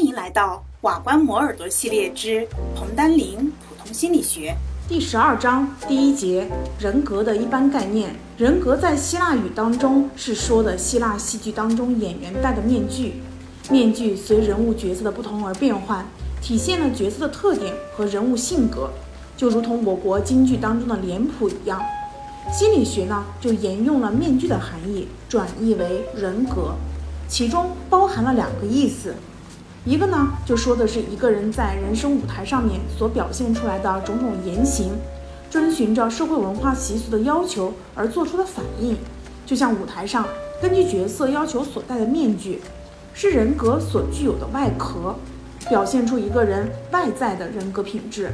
欢迎来到瓦关摩耳朵系列之彭丹林普通心理学第十二章第一节人格的一般概念。人格在希腊语当中是说的希腊戏剧当中演员戴的面具，面具随人物角色的不同而变换，体现了角色的特点和人物性格，就如同我国京剧当中的脸谱一样。心理学呢就沿用了面具的含义，转译为人格，其中包含了两个意思。一个呢，就说的是一个人在人生舞台上面所表现出来的种种言行，遵循着社会文化习俗的要求而做出的反应，就像舞台上根据角色要求所戴的面具，是人格所具有的外壳，表现出一个人外在的人格品质。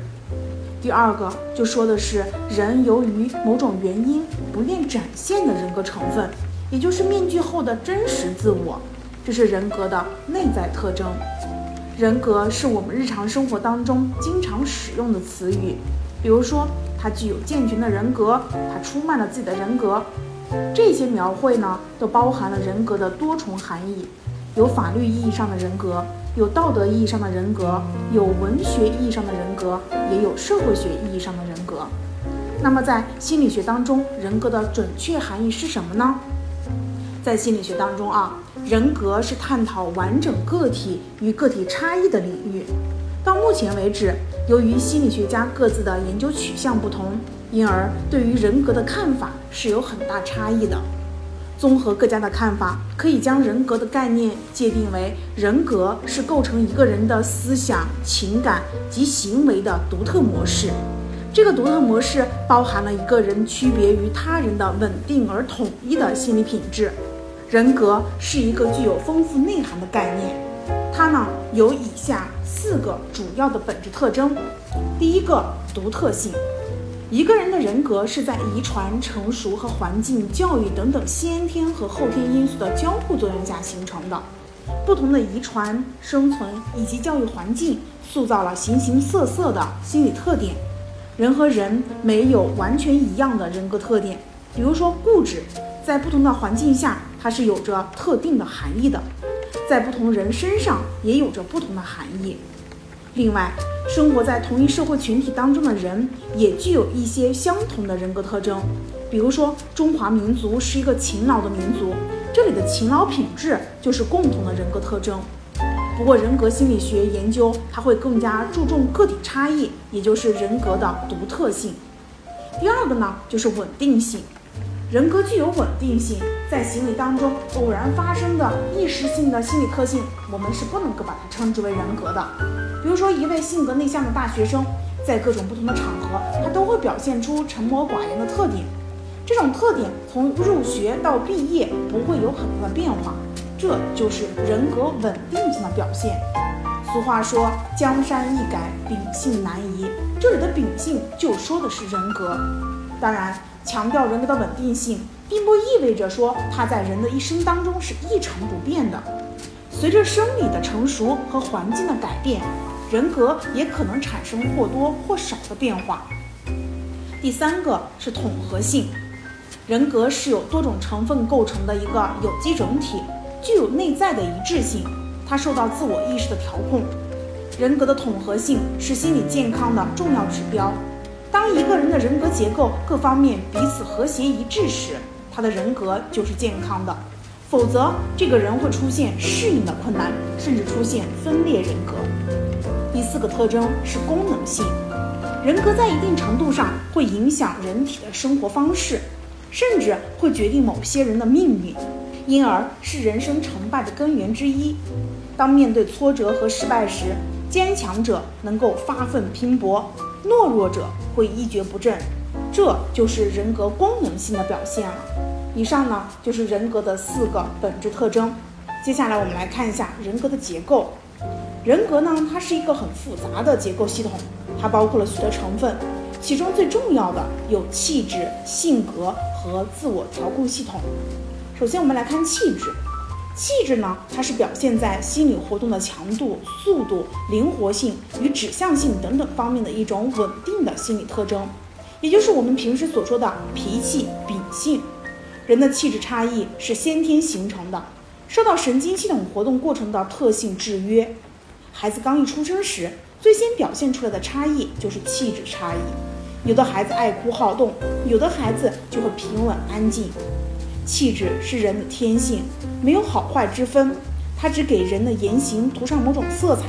第二个就说的是人由于某种原因不愿展现的人格成分，也就是面具后的真实自我。这是人格的内在特征。人格是我们日常生活当中经常使用的词语，比如说他具有健全的人格，他出卖了自己的人格。这些描绘呢，都包含了人格的多重含义：有法律意义上的人格，有道德意义上的人格，有文学意义上的人格，也有社会学意义上的人格。那么在心理学当中，人格的准确含义是什么呢？在心理学当中啊，人格是探讨完整个体与个体差异的领域。到目前为止，由于心理学家各自的研究取向不同，因而对于人格的看法是有很大差异的。综合各家的看法，可以将人格的概念界定为：人格是构成一个人的思想、情感及行为的独特模式。这个独特模式包含了一个人区别于他人的稳定而统一的心理品质。人格是一个具有丰富内涵的概念，它呢有以下四个主要的本质特征。第一个，独特性。一个人的人格是在遗传、成熟和环境、教育等等先天和后天因素的交互作用下形成的。不同的遗传、生存以及教育环境塑造了形形色色的心理特点。人和人没有完全一样的人格特点，比如说固执，在不同的环境下。它是有着特定的含义的，在不同人身上也有着不同的含义。另外，生活在同一社会群体当中的人也具有一些相同的人格特征。比如说，中华民族是一个勤劳的民族，这里的勤劳品质就是共同的人格特征。不过，人格心理学研究它会更加注重个体差异，也就是人格的独特性。第二个呢，就是稳定性。人格具有稳定性，在行为当中偶然发生的一时性的心理特性，我们是不能够把它称之为人格的。比如说，一位性格内向的大学生，在各种不同的场合，他都会表现出沉默寡言的特点。这种特点从入学到毕业不会有很大的变化，这就是人格稳定性的表现。俗话说：“江山易改，秉性难移。”这里的秉性就说的是人格。当然。强调人格的稳定性，并不意味着说它在人的一生当中是一成不变的。随着生理的成熟和环境的改变，人格也可能产生或多或少的变化。第三个是统合性，人格是由多种成分构成的一个有机整体，具有内在的一致性，它受到自我意识的调控。人格的统合性是心理健康的重要指标。当一个人的人格结构各方面彼此和谐一致时，他的人格就是健康的；否则，这个人会出现适应的困难，甚至出现分裂人格。第四个特征是功能性，人格在一定程度上会影响人体的生活方式，甚至会决定某些人的命运，因而是人生成败的根源之一。当面对挫折和失败时，坚强者能够发奋拼搏。懦弱者会一蹶不振，这就是人格功能性的表现了。以上呢就是人格的四个本质特征。接下来我们来看一下人格的结构。人格呢，它是一个很复杂的结构系统，它包括了许多成分，其中最重要的有气质、性格和自我调控系统。首先，我们来看气质。气质呢，它是表现在心理活动的强度、速度、灵活性与指向性等等方面的一种稳定的心理特征，也就是我们平时所说的脾气、秉性。人的气质差异是先天形成的，受到神经系统活动过程的特性制约。孩子刚一出生时，最先表现出来的差异就是气质差异。有的孩子爱哭好动，有的孩子就会平稳安静。气质是人的天性，没有好坏之分，它只给人的言行涂上某种色彩，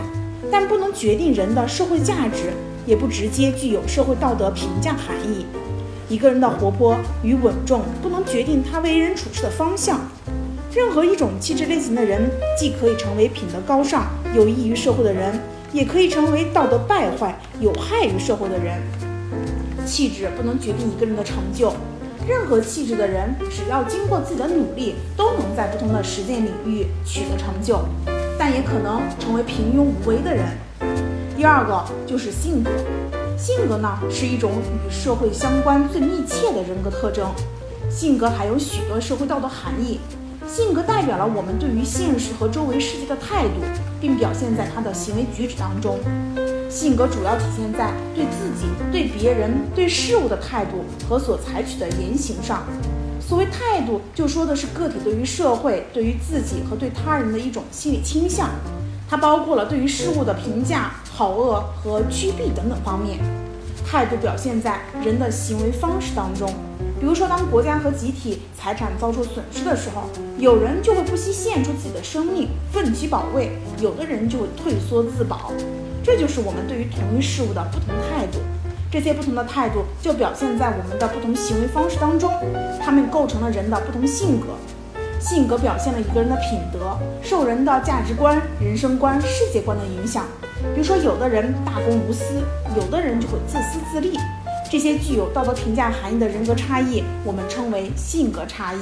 但不能决定人的社会价值，也不直接具有社会道德评价含义。一个人的活泼与稳重，不能决定他为人处事的方向。任何一种气质类型的人，既可以成为品德高尚、有益于社会的人，也可以成为道德败坏、有害于社会的人。气质不能决定一个人的成就，任何气质的人，只要经过自己的努力，都能在不同的实践领域取得成就，但也可能成为平庸无为的人。第二个就是性格，性格呢是一种与社会相关最密切的人格特征，性格还有许多社会道德含义。性格代表了我们对于现实和周围世界的态度，并表现在他的行为举止当中。性格主要体现在对自己、对别人、对事物的态度和所采取的言行上。所谓态度，就说的是个体对于社会、对于自己和对他人的一种心理倾向，它包括了对于事物的评价、好恶和趋避等等方面。态度表现在人的行为方式当中。比如说，当国家和集体财产遭受损失的时候，有人就会不惜献出自己的生命，奋起保卫；有的人就会退缩自保。这就是我们对于同一事物的不同态度。这些不同的态度就表现在我们的不同行为方式当中，它们构成了人的不同性格。性格表现了一个人的品德，受人的价值观、人生观、世界观的影响。比如说，有的人大公无私，有的人就会自私自利。这些具有道德评价含义的人格差异，我们称为性格差异。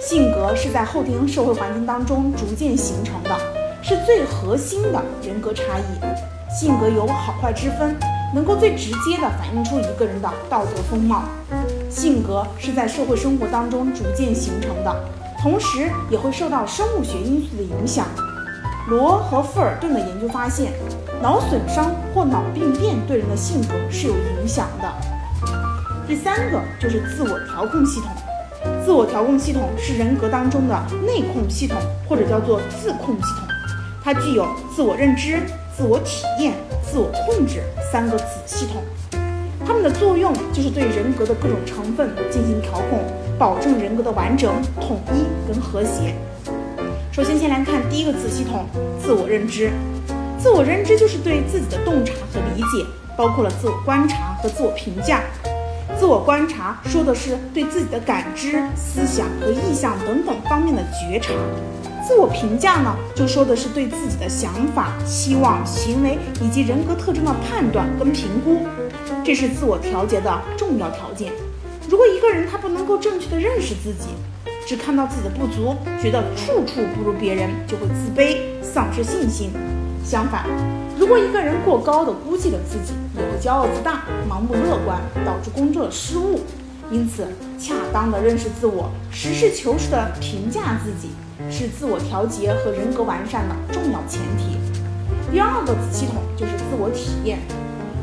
性格是在后天社会环境当中逐渐形成的，是最核心的人格差异。性格有好坏之分，能够最直接地反映出一个人的道德风貌。性格是在社会生活当中逐渐形成的，同时也会受到生物学因素的影响。罗和富尔顿的研究发现，脑损伤或脑病变对人的性格是有影响的。第三个就是自我调控系统。自我调控系统是人格当中的内控系统，或者叫做自控系统。它具有自我认知、自我体验、自我控制三个子系统。它们的作用就是对人格的各种成分进行调控，保证人格的完整、统一跟和谐。首先，先来看第一个子系统——自我认知。自我认知就是对自己的洞察和理解，包括了自我观察和自我评价。自我观察说的是对自己的感知、思想和意向等等方面的觉察；自我评价呢，就说的是对自己的想法、期望、行为以及人格特征的判断跟评估。这是自我调节的重要条件。如果一个人他不能够正确的认识自己，只看到自己的不足，觉得处处不如别人，就会自卑、丧失信心。相反，如果一个人过高的估计了自己，也会骄傲自大、盲目乐观，导致工作的失误。因此，恰当的认识自我，实事求是的评价自己，是自我调节和人格完善的重要前提。第二个子系统就是自我体验。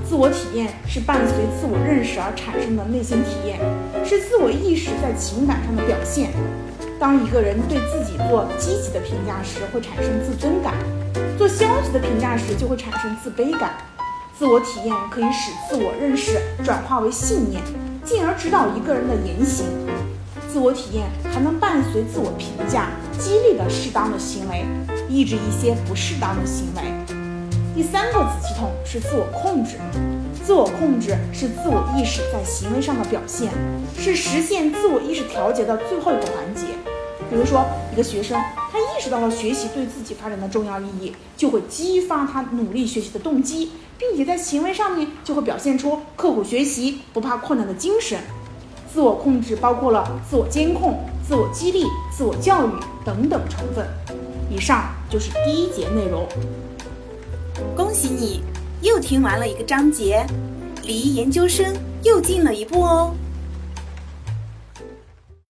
自我体验是伴随自我认识而产生的内心体验，是自我意识在情感上的表现。当一个人对自己做积极的评价时，会产生自尊感；做消极的评价时，就会产生自卑感。自我体验可以使自我认识转化为信念，进而指导一个人的言行。自我体验还能伴随自我评价，激励的适当的行为，抑制一些不适当的行为。第三个子系统是自我控制，自我控制是自我意识在行为上的表现，是实现自我意识调节的最后一个环节。比如说，一个学生他意识到了学习对自己发展的重要意义，就会激发他努力学习的动机，并且在行为上面就会表现出刻苦学习、不怕困难的精神。自我控制包括了自我监控、自我激励、自我教育等等成分。以上就是第一节内容。恭喜你，又听完了一个章节，离研究生又近了一步哦。